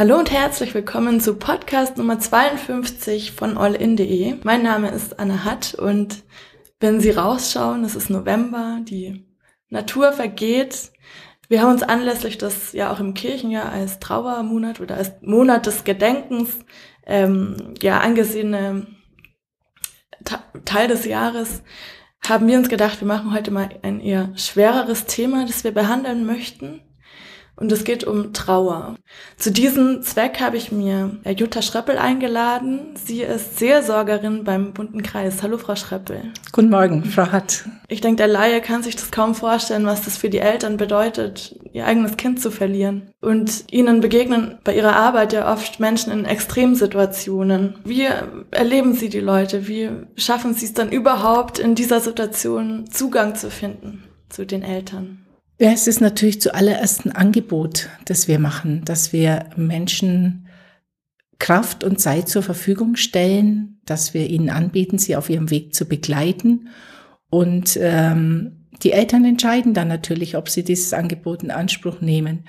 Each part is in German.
Hallo und herzlich willkommen zu Podcast Nummer 52 von allin.de. Mein Name ist Anna Hatt und wenn Sie rausschauen, es ist November, die Natur vergeht. Wir haben uns anlässlich des ja auch im Kirchenjahr als Trauermonat oder als Monat des Gedenkens ähm, ja angesehene Teil des Jahres haben wir uns gedacht, wir machen heute mal ein eher schwereres Thema, das wir behandeln möchten und es geht um Trauer. Zu diesem Zweck habe ich mir Jutta Schröppel eingeladen. Sie ist Seelsorgerin beim Bunten Kreis. Hallo, Frau Schröppel. Guten Morgen, Frau Hatt. Ich denke, der Laie kann sich das kaum vorstellen, was das für die Eltern bedeutet, ihr eigenes Kind zu verlieren. Und ihnen begegnen bei ihrer Arbeit ja oft Menschen in Extremsituationen. Wie erleben Sie die Leute? Wie schaffen Sie es dann überhaupt, in dieser Situation Zugang zu finden zu den Eltern? Ja, es ist natürlich zuallererst ein Angebot, das wir machen, dass wir Menschen Kraft und Zeit zur Verfügung stellen, dass wir ihnen anbieten, sie auf ihrem Weg zu begleiten. Und ähm, die Eltern entscheiden dann natürlich, ob sie dieses Angebot in Anspruch nehmen.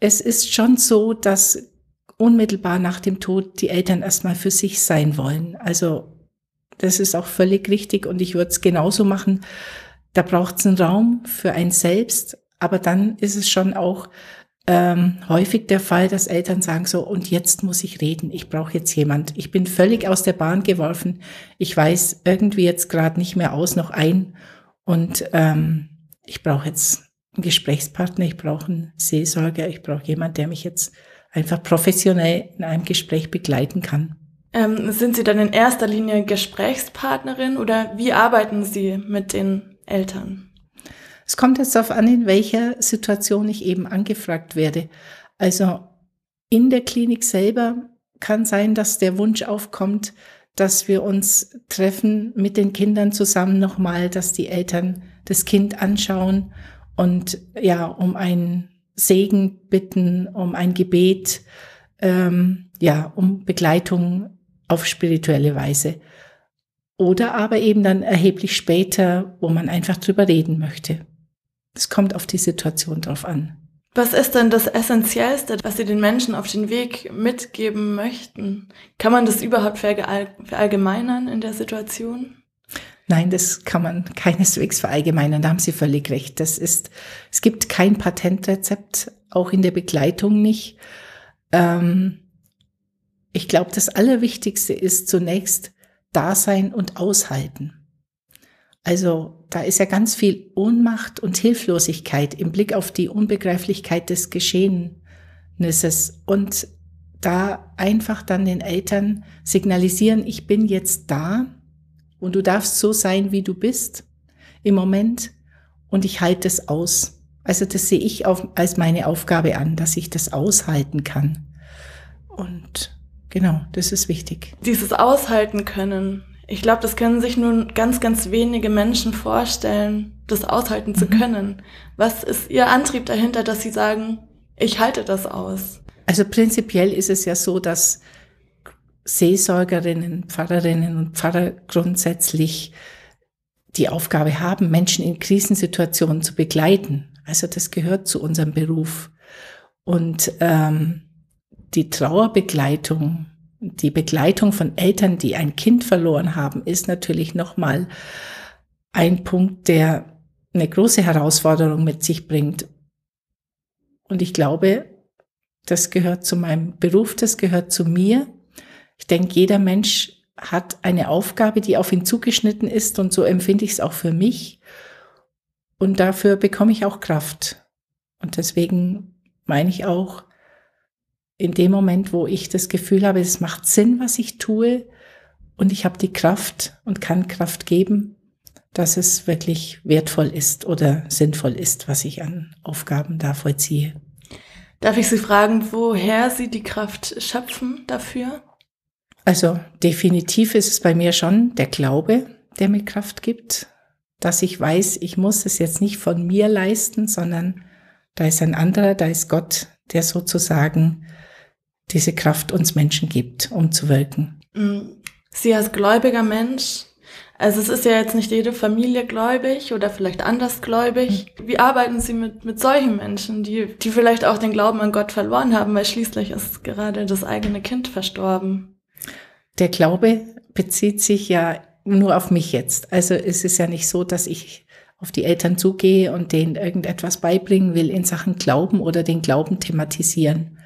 Es ist schon so, dass unmittelbar nach dem Tod die Eltern erstmal für sich sein wollen. Also das ist auch völlig richtig und ich würde es genauso machen, da braucht es einen Raum für ein Selbst, aber dann ist es schon auch ähm, häufig der Fall, dass Eltern sagen so, und jetzt muss ich reden, ich brauche jetzt jemand. Ich bin völlig aus der Bahn geworfen, ich weiß irgendwie jetzt gerade nicht mehr aus noch ein und ähm, ich brauche jetzt einen Gesprächspartner, ich brauche einen Seelsorger, ich brauche jemand, der mich jetzt einfach professionell in einem Gespräch begleiten kann. Ähm, sind Sie dann in erster Linie Gesprächspartnerin oder wie arbeiten Sie mit den Eltern? Es kommt jetzt darauf an, in welcher Situation ich eben angefragt werde. Also in der Klinik selber kann sein, dass der Wunsch aufkommt, dass wir uns treffen mit den Kindern zusammen nochmal, dass die Eltern das Kind anschauen und ja, um einen Segen bitten, um ein Gebet, ähm, ja, um Begleitung auf spirituelle Weise. Oder aber eben dann erheblich später, wo man einfach drüber reden möchte. Es kommt auf die Situation drauf an. Was ist denn das Essentiellste, was Sie den Menschen auf den Weg mitgeben möchten? Kann man das überhaupt verallgemeinern in der Situation? Nein, das kann man keineswegs verallgemeinern. Da haben Sie völlig recht. Das ist, es gibt kein Patentrezept, auch in der Begleitung nicht. Ähm, ich glaube, das Allerwichtigste ist zunächst, Dasein und Aushalten. Also da ist ja ganz viel Ohnmacht und Hilflosigkeit im Blick auf die Unbegreiflichkeit des Geschehnisses und da einfach dann den Eltern signalisieren, ich bin jetzt da und du darfst so sein, wie du bist im Moment und ich halte es aus. Also das sehe ich auf, als meine Aufgabe an, dass ich das aushalten kann. Und Genau, das ist wichtig. Dieses Aushalten können. Ich glaube, das können sich nur ganz, ganz wenige Menschen vorstellen, das aushalten zu mhm. können. Was ist Ihr Antrieb dahinter, dass Sie sagen, ich halte das aus? Also prinzipiell ist es ja so, dass Seelsorgerinnen, Pfarrerinnen und Pfarrer grundsätzlich die Aufgabe haben, Menschen in Krisensituationen zu begleiten. Also das gehört zu unserem Beruf. Und ähm, die Trauerbegleitung, die Begleitung von Eltern, die ein Kind verloren haben, ist natürlich nochmal ein Punkt, der eine große Herausforderung mit sich bringt. Und ich glaube, das gehört zu meinem Beruf, das gehört zu mir. Ich denke, jeder Mensch hat eine Aufgabe, die auf ihn zugeschnitten ist und so empfinde ich es auch für mich. Und dafür bekomme ich auch Kraft. Und deswegen meine ich auch, in dem Moment, wo ich das Gefühl habe, es macht Sinn, was ich tue und ich habe die Kraft und kann Kraft geben, dass es wirklich wertvoll ist oder sinnvoll ist, was ich an Aufgaben da vollziehe. Darf ich Sie fragen, woher Sie die Kraft schöpfen dafür? Also definitiv ist es bei mir schon der Glaube, der mir Kraft gibt, dass ich weiß, ich muss es jetzt nicht von mir leisten, sondern da ist ein anderer, da ist Gott, der sozusagen diese Kraft uns Menschen gibt, um zu wirken. Mm. Sie als gläubiger Mensch, Also es ist ja jetzt nicht jede Familie gläubig oder vielleicht andersgläubig. Wie arbeiten Sie mit, mit solchen Menschen, die, die vielleicht auch den Glauben an Gott verloren haben, weil schließlich ist gerade das eigene Kind verstorben? Der Glaube bezieht sich ja nur auf mich jetzt. Also es ist ja nicht so, dass ich auf die Eltern zugehe und denen irgendetwas beibringen will in Sachen Glauben oder den Glauben thematisieren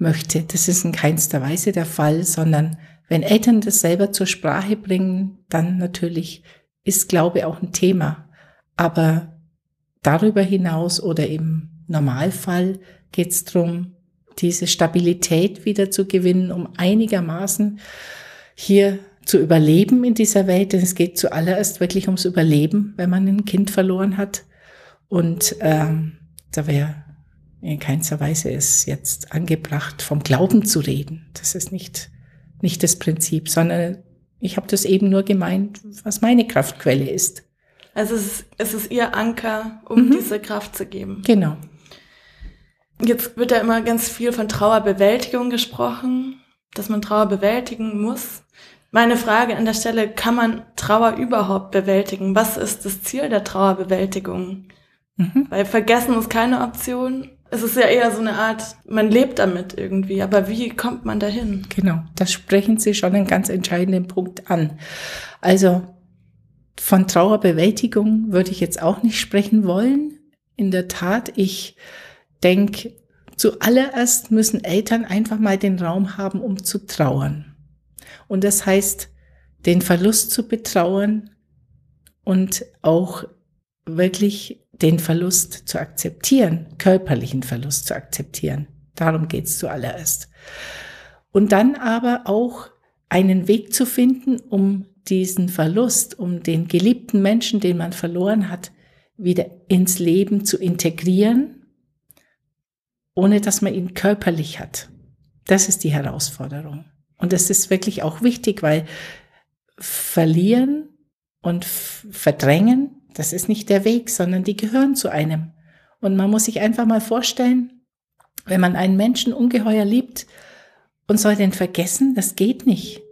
möchte. Das ist in keinster Weise der Fall, sondern wenn Eltern das selber zur Sprache bringen, dann natürlich ist Glaube auch ein Thema. Aber darüber hinaus oder im Normalfall geht es darum, diese Stabilität wieder zu gewinnen, um einigermaßen hier zu überleben in dieser Welt. Denn es geht zuallererst wirklich ums Überleben, wenn man ein Kind verloren hat. Und ähm, da wäre in keinster Weise ist jetzt angebracht, vom Glauben zu reden. Das ist nicht nicht das Prinzip, sondern ich habe das eben nur gemeint, was meine Kraftquelle ist. Also es ist, es ist ihr Anker, um mhm. diese Kraft zu geben. Genau. Jetzt wird ja immer ganz viel von Trauerbewältigung gesprochen, dass man Trauer bewältigen muss. Meine Frage an der Stelle, kann man Trauer überhaupt bewältigen? Was ist das Ziel der Trauerbewältigung? Mhm. Weil vergessen ist keine Option. Es ist ja eher so eine Art, man lebt damit irgendwie, aber wie kommt man dahin? Genau, da sprechen Sie schon einen ganz entscheidenden Punkt an. Also von Trauerbewältigung würde ich jetzt auch nicht sprechen wollen. In der Tat, ich denke, zuallererst müssen Eltern einfach mal den Raum haben, um zu trauern. Und das heißt, den Verlust zu betrauern und auch wirklich den Verlust zu akzeptieren, körperlichen Verlust zu akzeptieren. Darum geht's zuallererst. Und dann aber auch einen Weg zu finden, um diesen Verlust, um den geliebten Menschen, den man verloren hat, wieder ins Leben zu integrieren, ohne dass man ihn körperlich hat. Das ist die Herausforderung. Und das ist wirklich auch wichtig, weil verlieren und verdrängen das ist nicht der Weg, sondern die gehören zu einem. Und man muss sich einfach mal vorstellen, wenn man einen Menschen ungeheuer liebt und soll den vergessen, das geht nicht.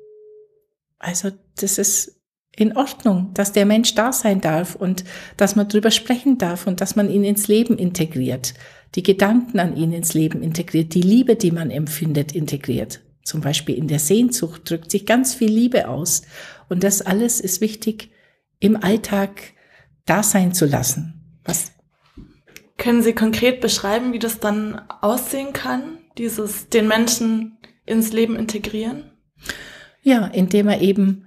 Also das ist in Ordnung, dass der Mensch da sein darf und dass man drüber sprechen darf und dass man ihn ins Leben integriert, die Gedanken an ihn ins Leben integriert, die Liebe, die man empfindet, integriert. Zum Beispiel in der Sehnsucht drückt sich ganz viel Liebe aus. Und das alles ist wichtig im Alltag da sein zu lassen. Was? Können Sie konkret beschreiben, wie das dann aussehen kann, dieses den Menschen ins Leben integrieren? Ja, indem er eben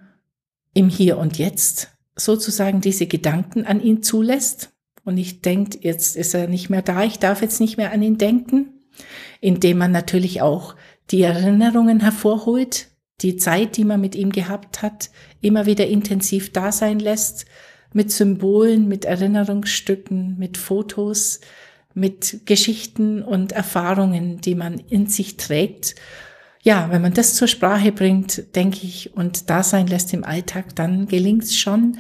im Hier und Jetzt sozusagen diese Gedanken an ihn zulässt. Und ich denke, jetzt ist er nicht mehr da, ich darf jetzt nicht mehr an ihn denken, indem man natürlich auch die Erinnerungen hervorholt, die Zeit, die man mit ihm gehabt hat, immer wieder intensiv da sein lässt, mit Symbolen, mit Erinnerungsstücken, mit Fotos, mit Geschichten und Erfahrungen, die man in sich trägt. Ja, wenn man das zur Sprache bringt, denke ich, und da sein lässt im Alltag, dann gelingt es schon,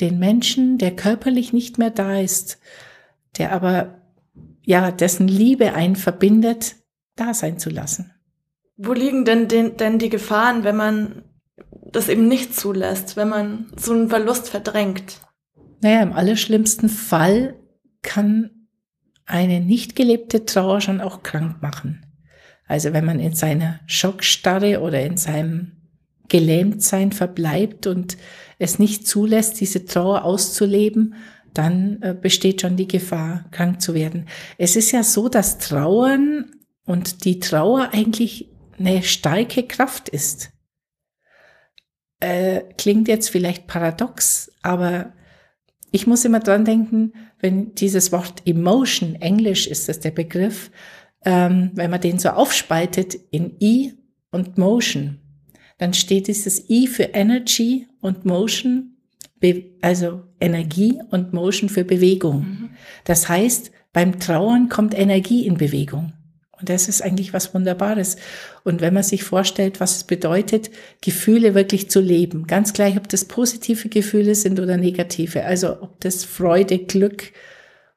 den Menschen, der körperlich nicht mehr da ist, der aber, ja, dessen Liebe einen verbindet, da sein zu lassen. Wo liegen denn, denn, denn die Gefahren, wenn man das eben nicht zulässt, wenn man so einen Verlust verdrängt? Naja, im allerschlimmsten Fall kann eine nicht gelebte Trauer schon auch krank machen. Also wenn man in seiner Schockstarre oder in seinem Gelähmtsein verbleibt und es nicht zulässt, diese Trauer auszuleben, dann äh, besteht schon die Gefahr, krank zu werden. Es ist ja so, dass Trauern und die Trauer eigentlich eine starke Kraft ist. Äh, klingt jetzt vielleicht paradox, aber ich muss immer dran denken, wenn dieses Wort Emotion, Englisch ist das der Begriff, ähm, wenn man den so aufspaltet in I und Motion, dann steht dieses I für Energy und Motion, also Energie und Motion für Bewegung. Mhm. Das heißt, beim Trauern kommt Energie in Bewegung. Und das ist eigentlich was Wunderbares. Und wenn man sich vorstellt, was es bedeutet, Gefühle wirklich zu leben, ganz gleich, ob das positive Gefühle sind oder negative, also ob das Freude, Glück,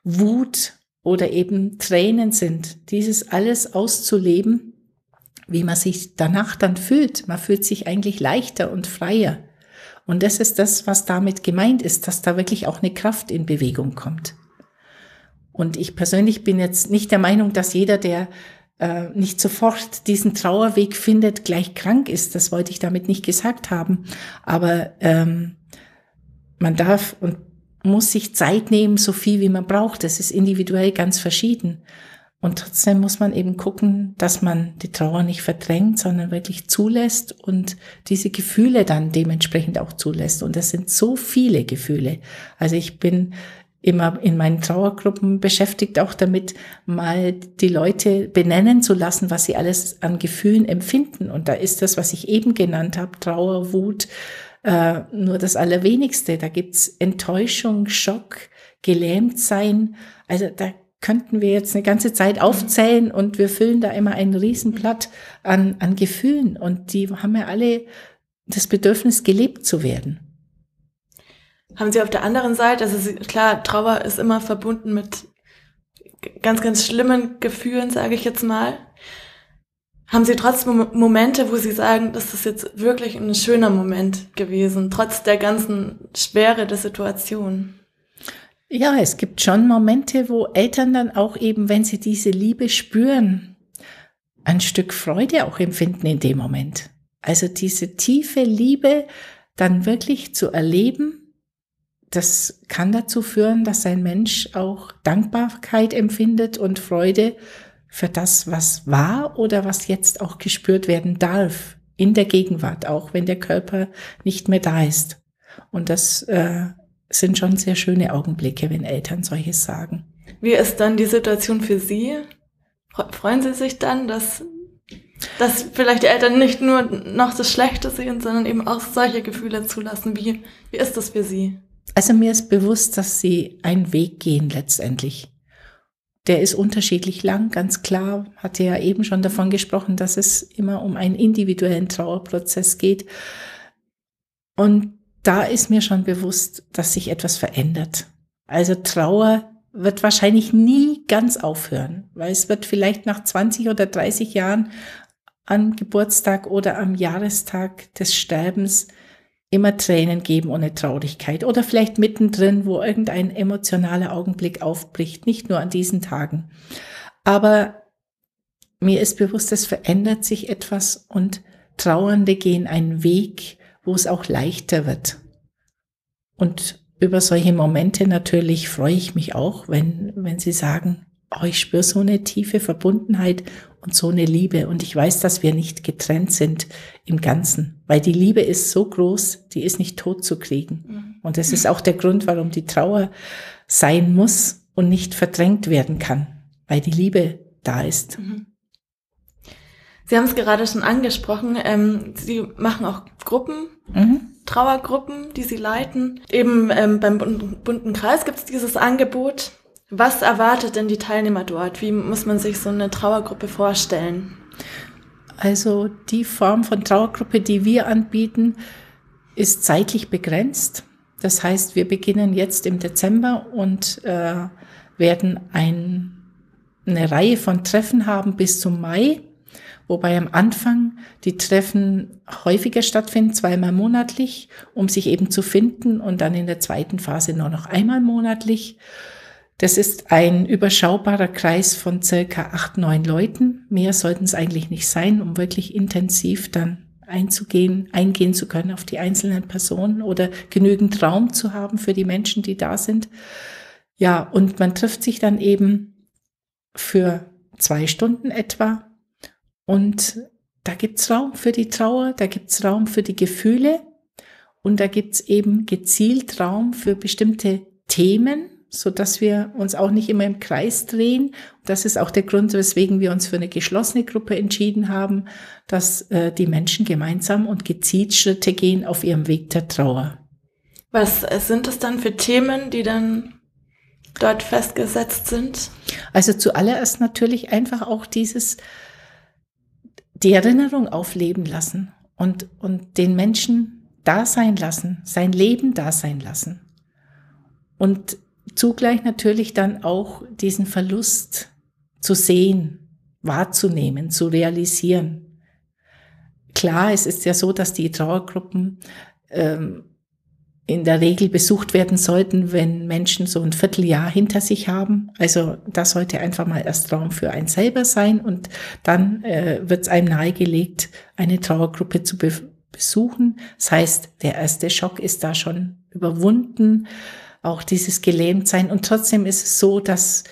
Wut oder eben Tränen sind, dieses alles auszuleben, wie man sich danach dann fühlt. Man fühlt sich eigentlich leichter und freier. Und das ist das, was damit gemeint ist, dass da wirklich auch eine Kraft in Bewegung kommt. Und ich persönlich bin jetzt nicht der Meinung, dass jeder, der äh, nicht sofort diesen Trauerweg findet, gleich krank ist. Das wollte ich damit nicht gesagt haben. Aber ähm, man darf und muss sich Zeit nehmen, so viel wie man braucht. Das ist individuell ganz verschieden. Und trotzdem muss man eben gucken, dass man die Trauer nicht verdrängt, sondern wirklich zulässt und diese Gefühle dann dementsprechend auch zulässt. Und das sind so viele Gefühle. Also ich bin immer in meinen Trauergruppen beschäftigt, auch damit mal die Leute benennen zu lassen, was sie alles an Gefühlen empfinden. Und da ist das, was ich eben genannt habe, Trauer, Wut, äh, nur das Allerwenigste. Da gibt's Enttäuschung, Schock, gelähmt sein. Also da könnten wir jetzt eine ganze Zeit aufzählen und wir füllen da immer ein Riesenblatt an, an Gefühlen. Und die haben ja alle das Bedürfnis, gelebt zu werden. Haben Sie auf der anderen Seite, also klar, Trauer ist immer verbunden mit ganz, ganz schlimmen Gefühlen, sage ich jetzt mal. Haben Sie trotzdem Momente, wo Sie sagen, das ist jetzt wirklich ein schöner Moment gewesen, trotz der ganzen Schwere der Situation? Ja, es gibt schon Momente, wo Eltern dann auch eben, wenn sie diese Liebe spüren, ein Stück Freude auch empfinden in dem Moment. Also diese tiefe Liebe dann wirklich zu erleben das kann dazu führen, dass ein Mensch auch Dankbarkeit empfindet und Freude für das, was war oder was jetzt auch gespürt werden darf in der Gegenwart, auch wenn der Körper nicht mehr da ist. Und das äh, sind schon sehr schöne Augenblicke, wenn Eltern solches sagen. Wie ist dann die Situation für Sie? Freuen Sie sich dann, dass, dass vielleicht die Eltern nicht nur noch das Schlechte sehen, sondern eben auch solche Gefühle zulassen? Wie, wie ist das für Sie? Also mir ist bewusst, dass sie einen Weg gehen letztendlich. Der ist unterschiedlich lang, ganz klar. Hatte ja eben schon davon gesprochen, dass es immer um einen individuellen Trauerprozess geht. Und da ist mir schon bewusst, dass sich etwas verändert. Also Trauer wird wahrscheinlich nie ganz aufhören, weil es wird vielleicht nach 20 oder 30 Jahren am Geburtstag oder am Jahrestag des Sterbens immer Tränen geben ohne Traurigkeit oder vielleicht mittendrin, wo irgendein emotionaler Augenblick aufbricht, nicht nur an diesen Tagen. Aber mir ist bewusst, es verändert sich etwas und Trauernde gehen einen Weg, wo es auch leichter wird. Und über solche Momente natürlich freue ich mich auch, wenn, wenn Sie sagen, oh, ich spüre so eine tiefe Verbundenheit und so eine Liebe. Und ich weiß, dass wir nicht getrennt sind im Ganzen, weil die Liebe ist so groß, die ist nicht tot zu kriegen. Mhm. Und das ist auch der Grund, warum die Trauer sein muss und nicht verdrängt werden kann, weil die Liebe da ist. Mhm. Sie haben es gerade schon angesprochen. Ähm, Sie machen auch Gruppen, mhm. Trauergruppen, die Sie leiten. Eben ähm, beim bunten Kreis gibt es dieses Angebot. Was erwartet denn die Teilnehmer dort? Wie muss man sich so eine Trauergruppe vorstellen? Also die Form von Trauergruppe, die wir anbieten, ist zeitlich begrenzt. Das heißt, wir beginnen jetzt im Dezember und äh, werden ein, eine Reihe von Treffen haben bis zum Mai, wobei am Anfang die Treffen häufiger stattfinden, zweimal monatlich, um sich eben zu finden und dann in der zweiten Phase nur noch einmal monatlich. Das ist ein überschaubarer Kreis von circa acht, neun Leuten. Mehr sollten es eigentlich nicht sein, um wirklich intensiv dann einzugehen, eingehen zu können auf die einzelnen Personen oder genügend Raum zu haben für die Menschen, die da sind. Ja, und man trifft sich dann eben für zwei Stunden etwa und da gibt's Raum für die Trauer, da gibt's Raum für die Gefühle und da gibt's eben gezielt Raum für bestimmte Themen, so dass wir uns auch nicht immer im Kreis drehen. Das ist auch der Grund, weswegen wir uns für eine geschlossene Gruppe entschieden haben, dass äh, die Menschen gemeinsam und gezielt Schritte gehen auf ihrem Weg der Trauer. Was sind das dann für Themen, die dann dort festgesetzt sind? Also zuallererst natürlich einfach auch dieses, die Erinnerung aufleben lassen und, und den Menschen da sein lassen, sein Leben da sein lassen. Und zugleich natürlich dann auch diesen Verlust zu sehen, wahrzunehmen, zu realisieren. Klar, es ist ja so, dass die Trauergruppen ähm, in der Regel besucht werden sollten, wenn Menschen so ein Vierteljahr hinter sich haben. Also das sollte einfach mal erst Raum für ein selber sein und dann äh, wird es einem nahegelegt, eine Trauergruppe zu be besuchen. Das heißt, der erste Schock ist da schon überwunden, auch dieses Gelähmtsein. Und trotzdem ist es so, dass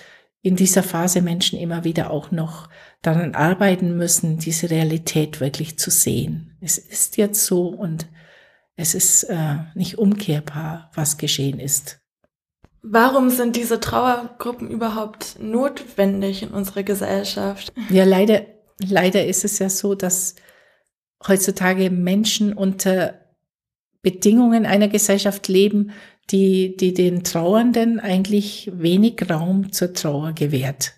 in dieser Phase Menschen immer wieder auch noch daran arbeiten müssen, diese Realität wirklich zu sehen. Es ist jetzt so und es ist äh, nicht umkehrbar, was geschehen ist. Warum sind diese Trauergruppen überhaupt notwendig in unserer Gesellschaft? Ja, leider, leider ist es ja so, dass heutzutage Menschen unter Bedingungen einer Gesellschaft leben, die, die den Trauernden eigentlich wenig Raum zur Trauer gewährt.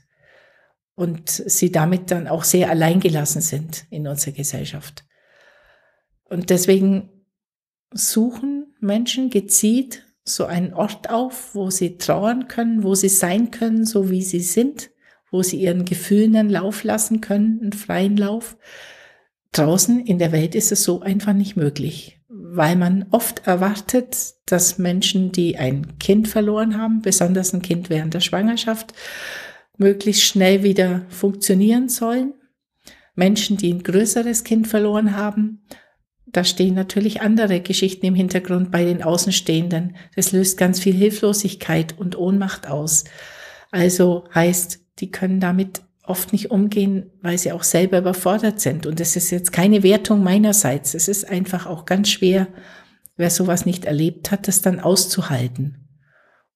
Und sie damit dann auch sehr alleingelassen sind in unserer Gesellschaft. Und deswegen suchen Menschen gezielt so einen Ort auf, wo sie trauern können, wo sie sein können, so wie sie sind, wo sie ihren Gefühlen einen Lauf lassen können, einen freien Lauf. Draußen in der Welt ist es so einfach nicht möglich, weil man oft erwartet, dass Menschen, die ein Kind verloren haben, besonders ein Kind während der Schwangerschaft, möglichst schnell wieder funktionieren sollen. Menschen, die ein größeres Kind verloren haben, da stehen natürlich andere Geschichten im Hintergrund bei den Außenstehenden. Das löst ganz viel Hilflosigkeit und Ohnmacht aus. Also heißt, die können damit oft nicht umgehen, weil sie auch selber überfordert sind. Und das ist jetzt keine Wertung meinerseits. Es ist einfach auch ganz schwer, wer sowas nicht erlebt hat, das dann auszuhalten.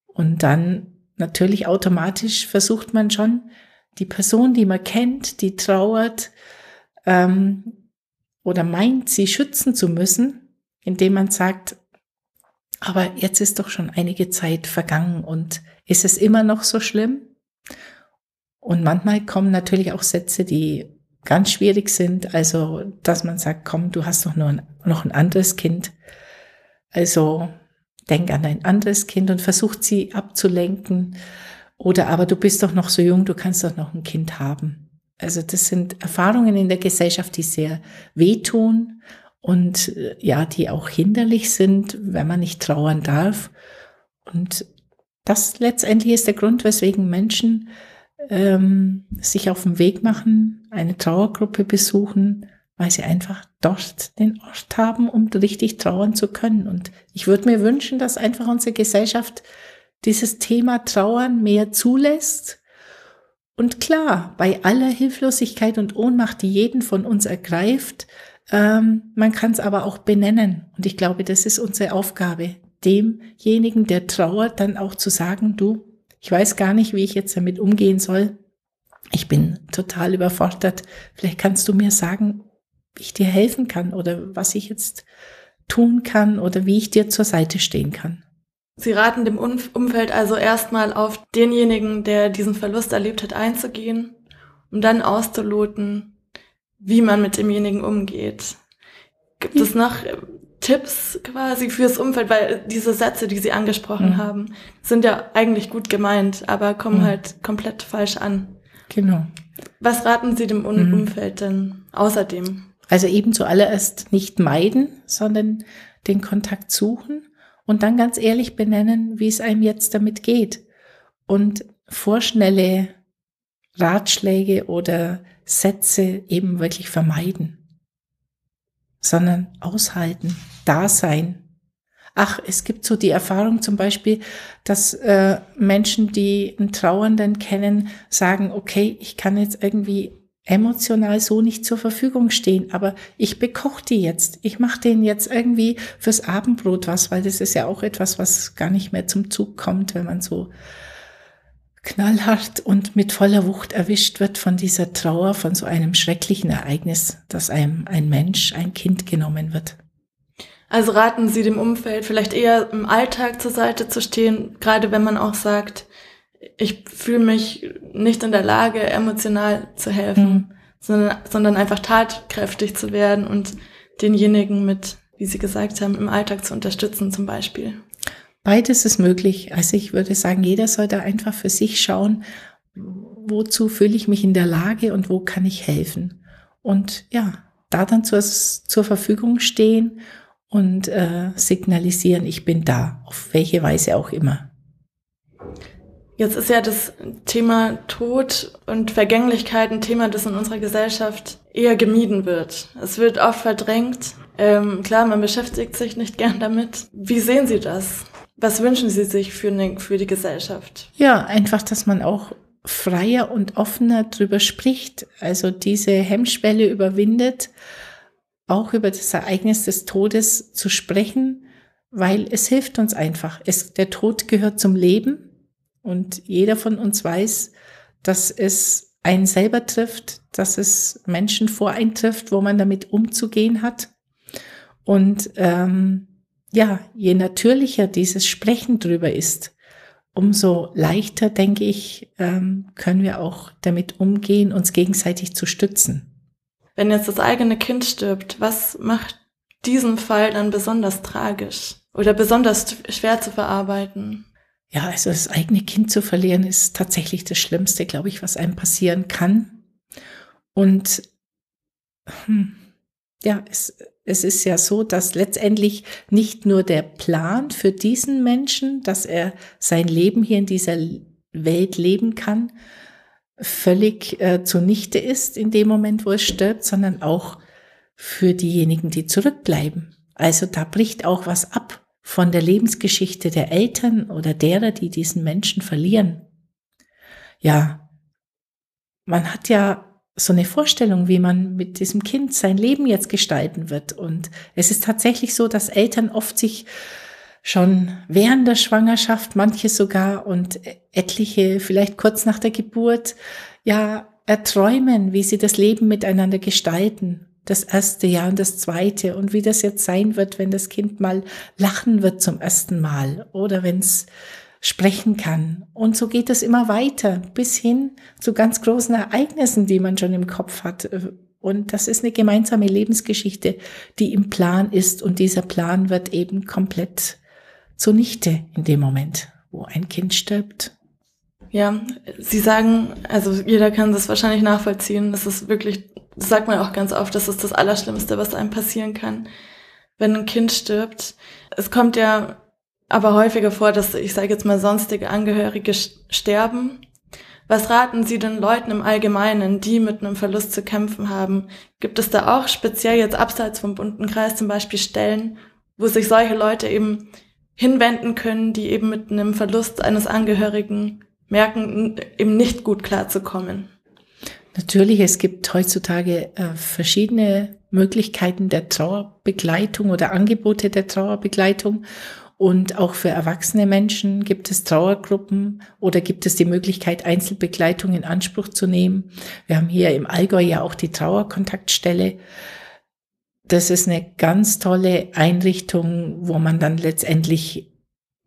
Und dann natürlich automatisch versucht man schon, die Person, die man kennt, die trauert, ähm, oder meint, sie schützen zu müssen, indem man sagt, aber jetzt ist doch schon einige Zeit vergangen und ist es immer noch so schlimm? Und manchmal kommen natürlich auch Sätze, die ganz schwierig sind, also dass man sagt, komm, du hast doch nur ein, noch ein anderes Kind. Also denk an ein anderes Kind und versucht sie abzulenken. Oder aber du bist doch noch so jung, du kannst doch noch ein Kind haben. Also das sind Erfahrungen in der Gesellschaft, die sehr wehtun und äh, ja, die auch hinderlich sind, wenn man nicht trauern darf. Und das letztendlich ist der Grund, weswegen Menschen ähm, sich auf den Weg machen, eine Trauergruppe besuchen, weil sie einfach dort den Ort haben, um richtig trauern zu können. Und ich würde mir wünschen, dass einfach unsere Gesellschaft dieses Thema Trauern mehr zulässt und klar, bei aller Hilflosigkeit und Ohnmacht, die jeden von uns ergreift, ähm, man kann es aber auch benennen. Und ich glaube, das ist unsere Aufgabe, demjenigen, der trauert, dann auch zu sagen, du, ich weiß gar nicht, wie ich jetzt damit umgehen soll. Ich bin total überfordert. Vielleicht kannst du mir sagen, wie ich dir helfen kann oder was ich jetzt tun kann oder wie ich dir zur Seite stehen kann. Sie raten dem Umfeld also erstmal auf denjenigen, der diesen Verlust erlebt hat, einzugehen, um dann auszuloten, wie man mit demjenigen umgeht. Gibt mhm. es noch Tipps quasi fürs Umfeld, weil diese Sätze, die Sie angesprochen mhm. haben, sind ja eigentlich gut gemeint, aber kommen mhm. halt komplett falsch an. Genau. Was raten Sie dem um mhm. Umfeld denn außerdem? Also eben zuallererst nicht meiden, sondern den Kontakt suchen und dann ganz ehrlich benennen, wie es einem jetzt damit geht. Und vorschnelle Ratschläge oder Sätze eben wirklich vermeiden, sondern aushalten, da sein. Ach, es gibt so die Erfahrung zum Beispiel, dass äh, Menschen, die einen Trauernden kennen, sagen, okay, ich kann jetzt irgendwie emotional so nicht zur Verfügung stehen, aber ich bekoche die jetzt. Ich mache denen jetzt irgendwie fürs Abendbrot was, weil das ist ja auch etwas, was gar nicht mehr zum Zug kommt, wenn man so knallhart und mit voller Wucht erwischt wird von dieser Trauer, von so einem schrecklichen Ereignis, dass einem ein Mensch, ein Kind genommen wird. Also raten Sie dem Umfeld vielleicht eher im Alltag zur Seite zu stehen, gerade wenn man auch sagt, ich fühle mich nicht in der Lage, emotional zu helfen, mhm. sondern, sondern einfach tatkräftig zu werden und denjenigen mit, wie Sie gesagt haben, im Alltag zu unterstützen zum Beispiel. Beides ist möglich. Also ich würde sagen, jeder sollte einfach für sich schauen, wozu fühle ich mich in der Lage und wo kann ich helfen. Und ja, da dann zur, zur Verfügung stehen und äh, signalisieren, ich bin da, auf welche Weise auch immer. Jetzt ist ja das Thema Tod und Vergänglichkeit ein Thema, das in unserer Gesellschaft eher gemieden wird. Es wird oft verdrängt. Ähm, klar, man beschäftigt sich nicht gern damit. Wie sehen Sie das? Was wünschen Sie sich für, eine, für die Gesellschaft? Ja, einfach, dass man auch freier und offener drüber spricht. Also diese Hemmschwelle überwindet, auch über das Ereignis des Todes zu sprechen, weil es hilft uns einfach. Es, der Tod gehört zum Leben und jeder von uns weiß, dass es einen selber trifft, dass es Menschen vor einen trifft, wo man damit umzugehen hat. Und ähm, ja, je natürlicher dieses Sprechen drüber ist, umso leichter, denke ich, ähm, können wir auch damit umgehen, uns gegenseitig zu stützen. Wenn jetzt das eigene Kind stirbt, was macht diesen Fall dann besonders tragisch oder besonders schwer zu verarbeiten? Ja, also das eigene Kind zu verlieren ist tatsächlich das Schlimmste, glaube ich, was einem passieren kann. Und hm, ja, es, es ist ja so, dass letztendlich nicht nur der Plan für diesen Menschen, dass er sein Leben hier in dieser Welt leben kann, völlig äh, zunichte ist in dem Moment, wo es stirbt, sondern auch für diejenigen, die zurückbleiben. Also da bricht auch was ab von der Lebensgeschichte der Eltern oder derer, die diesen Menschen verlieren. Ja, man hat ja so eine Vorstellung, wie man mit diesem Kind sein Leben jetzt gestalten wird. Und es ist tatsächlich so, dass Eltern oft sich schon während der Schwangerschaft, manche sogar und etliche vielleicht kurz nach der Geburt, ja, erträumen, wie sie das Leben miteinander gestalten. Das erste Jahr und das zweite und wie das jetzt sein wird, wenn das Kind mal lachen wird zum ersten Mal oder wenn es sprechen kann. Und so geht es immer weiter bis hin zu ganz großen Ereignissen, die man schon im Kopf hat. Und das ist eine gemeinsame Lebensgeschichte, die im Plan ist. Und dieser Plan wird eben komplett zunichte in dem Moment, wo ein Kind stirbt. Ja, Sie sagen, also jeder kann das wahrscheinlich nachvollziehen. Das ist wirklich, das sagt man auch ganz oft, das ist das Allerschlimmste, was einem passieren kann, wenn ein Kind stirbt. Es kommt ja aber häufiger vor, dass, ich sage jetzt mal, sonstige Angehörige sterben. Was raten Sie den Leuten im Allgemeinen, die mit einem Verlust zu kämpfen haben? Gibt es da auch speziell jetzt abseits vom bunten Kreis zum Beispiel Stellen, wo sich solche Leute eben hinwenden können, die eben mit einem Verlust eines Angehörigen merken, eben nicht gut klarzukommen. Natürlich, es gibt heutzutage äh, verschiedene Möglichkeiten der Trauerbegleitung oder Angebote der Trauerbegleitung. Und auch für erwachsene Menschen gibt es Trauergruppen oder gibt es die Möglichkeit, Einzelbegleitung in Anspruch zu nehmen. Wir haben hier im Allgäu ja auch die Trauerkontaktstelle das ist eine ganz tolle Einrichtung, wo man dann letztendlich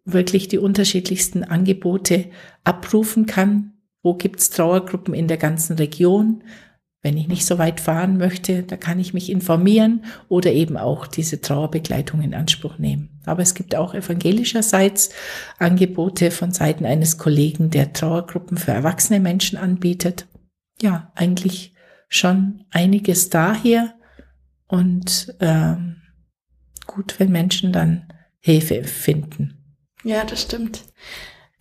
wirklich die unterschiedlichsten Angebote abrufen kann. Wo gibt's Trauergruppen in der ganzen Region? Wenn ich nicht so weit fahren möchte, da kann ich mich informieren oder eben auch diese Trauerbegleitung in Anspruch nehmen. Aber es gibt auch evangelischerseits Angebote von Seiten eines Kollegen, der Trauergruppen für erwachsene Menschen anbietet. Ja, eigentlich schon einiges daher und ähm, gut, wenn Menschen dann Hilfe finden. Ja, das stimmt.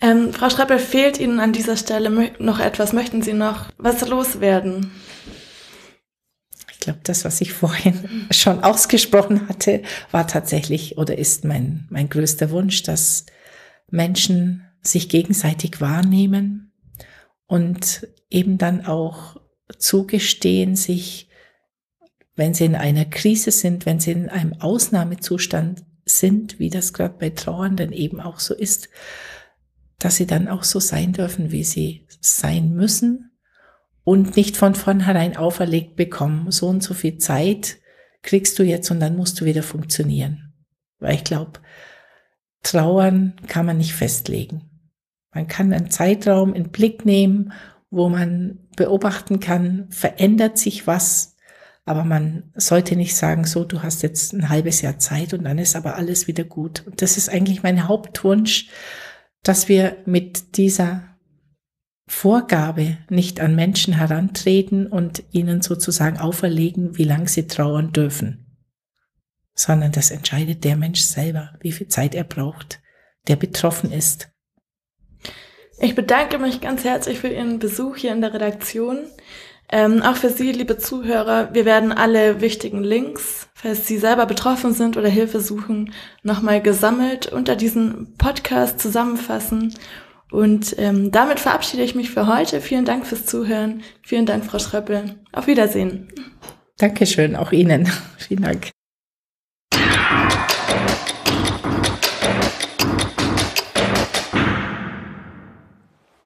Ähm, Frau Schreppel, fehlt Ihnen an dieser Stelle noch etwas? Möchten Sie noch was loswerden? Ich glaube, das, was ich vorhin schon ausgesprochen hatte, war tatsächlich oder ist mein, mein größter Wunsch, dass Menschen sich gegenseitig wahrnehmen und eben dann auch zugestehen, sich wenn sie in einer Krise sind, wenn sie in einem Ausnahmezustand sind, wie das gerade bei Trauernden eben auch so ist, dass sie dann auch so sein dürfen, wie sie sein müssen und nicht von vornherein auferlegt bekommen, so und so viel Zeit kriegst du jetzt und dann musst du wieder funktionieren. Weil ich glaube, Trauern kann man nicht festlegen. Man kann einen Zeitraum in Blick nehmen, wo man beobachten kann, verändert sich was aber man sollte nicht sagen, so, du hast jetzt ein halbes Jahr Zeit und dann ist aber alles wieder gut. Und das ist eigentlich mein Hauptwunsch, dass wir mit dieser Vorgabe nicht an Menschen herantreten und ihnen sozusagen auferlegen, wie lange sie trauern dürfen. sondern das entscheidet der Mensch selber, wie viel Zeit er braucht, der betroffen ist. Ich bedanke mich ganz herzlich für Ihren Besuch hier in der Redaktion. Ähm, auch für Sie, liebe Zuhörer, wir werden alle wichtigen Links, falls Sie selber betroffen sind oder Hilfe suchen, nochmal gesammelt unter diesem Podcast zusammenfassen. Und ähm, damit verabschiede ich mich für heute. Vielen Dank fürs Zuhören. Vielen Dank, Frau Schröppel. Auf Wiedersehen. Dankeschön, auch Ihnen. Vielen Dank.